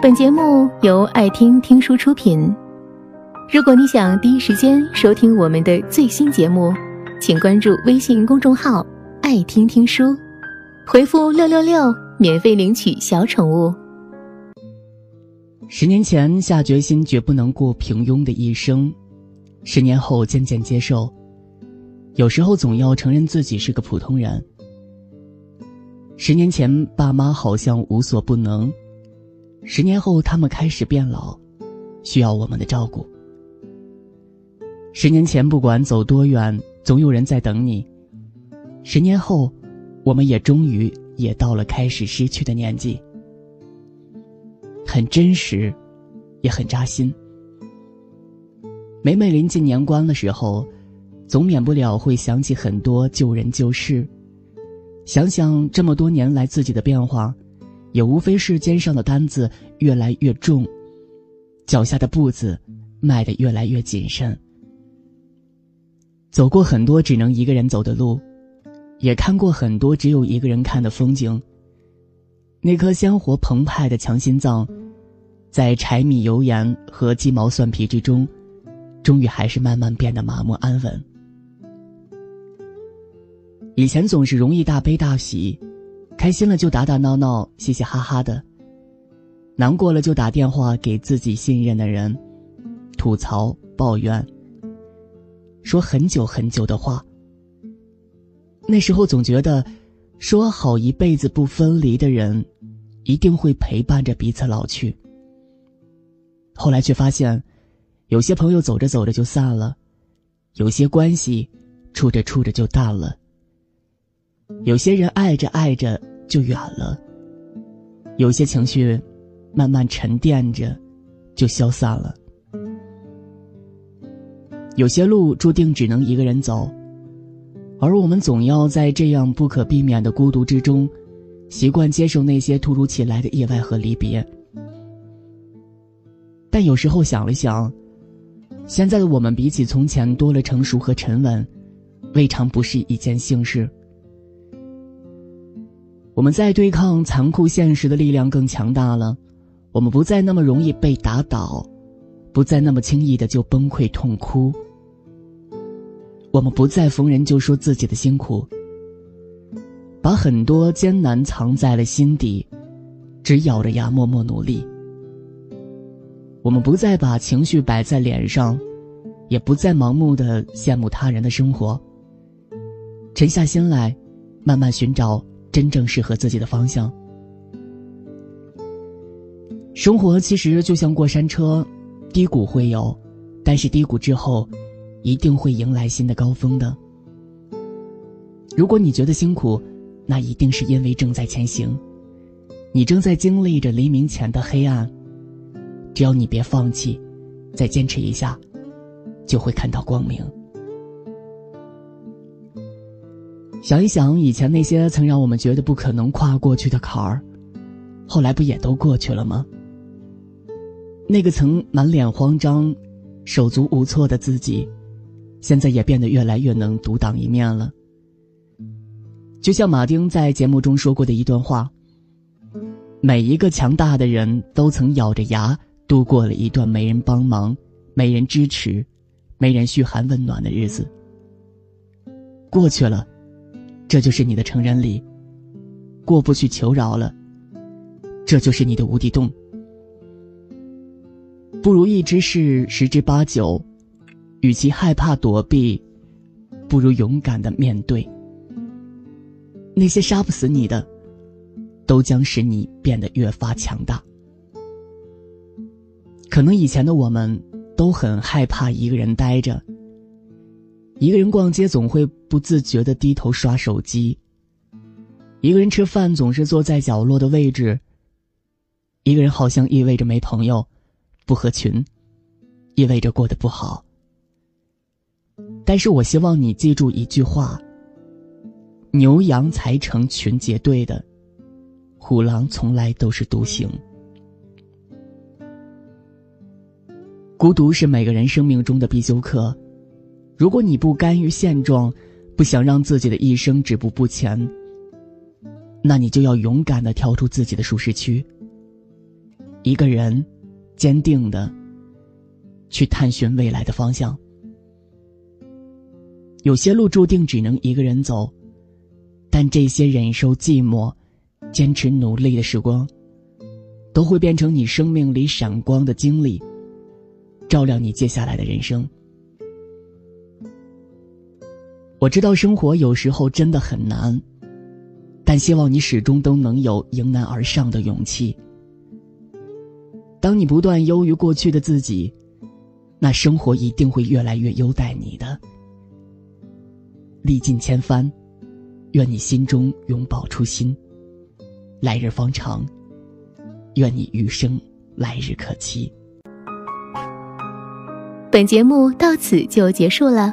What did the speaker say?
本节目由爱听听书出品。如果你想第一时间收听我们的最新节目，请关注微信公众号“爱听听书”，回复“六六六”免费领取小宠物。十年前下决心绝不能过平庸的一生，十年后渐渐接受，有时候总要承认自己是个普通人。十年前爸妈好像无所不能。十年后，他们开始变老，需要我们的照顾。十年前，不管走多远，总有人在等你。十年后，我们也终于也到了开始失去的年纪，很真实，也很扎心。每每临近年关的时候，总免不了会想起很多旧人旧事，想想这么多年来自己的变化。也无非是肩上的担子越来越重，脚下的步子迈得越来越谨慎。走过很多只能一个人走的路，也看过很多只有一个人看的风景。那颗鲜活澎湃的强心脏，在柴米油盐和鸡毛蒜皮之中，终于还是慢慢变得麻木安稳。以前总是容易大悲大喜。开心了就打打闹闹，嘻嘻哈哈的；难过了就打电话给自己信任的人，吐槽抱怨，说很久很久的话。那时候总觉得，说好一辈子不分离的人，一定会陪伴着彼此老去。后来却发现，有些朋友走着走着就散了，有些关系处着处着就淡了。有些人爱着爱着就远了，有些情绪慢慢沉淀着就消散了，有些路注定只能一个人走，而我们总要在这样不可避免的孤独之中，习惯接受那些突如其来的意外和离别。但有时候想了想，现在的我们比起从前多了成熟和沉稳，未尝不是一件幸事。我们在对抗残酷现实的力量更强大了，我们不再那么容易被打倒，不再那么轻易的就崩溃痛哭。我们不再逢人就说自己的辛苦，把很多艰难藏在了心底，只咬着牙默默努力。我们不再把情绪摆在脸上，也不再盲目的羡慕他人的生活。沉下心来，慢慢寻找。真正适合自己的方向。生活其实就像过山车，低谷会有，但是低谷之后，一定会迎来新的高峰的。如果你觉得辛苦，那一定是因为正在前行，你正在经历着黎明前的黑暗。只要你别放弃，再坚持一下，就会看到光明。想一想，以前那些曾让我们觉得不可能跨过去的坎儿，后来不也都过去了吗？那个曾满脸慌张、手足无措的自己，现在也变得越来越能独当一面了。就像马丁在节目中说过的一段话：“每一个强大的人都曾咬着牙度过了一段没人帮忙、没人支持、没人嘘寒问暖的日子。过去了。”这就是你的成人礼，过不去求饶了。这就是你的无底洞。不如意之事十之八九，与其害怕躲避，不如勇敢的面对。那些杀不死你的，都将使你变得越发强大。可能以前的我们都很害怕一个人待着。一个人逛街总会不自觉的低头刷手机。一个人吃饭总是坐在角落的位置。一个人好像意味着没朋友，不合群，意味着过得不好。但是我希望你记住一句话：牛羊才成群结队的，虎狼从来都是独行。孤独是每个人生命中的必修课。如果你不甘于现状，不想让自己的一生止步不前，那你就要勇敢的跳出自己的舒适区。一个人，坚定的去探寻未来的方向。有些路注定只能一个人走，但这些忍受寂寞、坚持努力的时光，都会变成你生命里闪光的经历，照亮你接下来的人生。我知道生活有时候真的很难，但希望你始终都能有迎难而上的勇气。当你不断优于过去的自己，那生活一定会越来越优待你的。历尽千帆，愿你心中永葆初心。来日方长，愿你余生来日可期。本节目到此就结束了。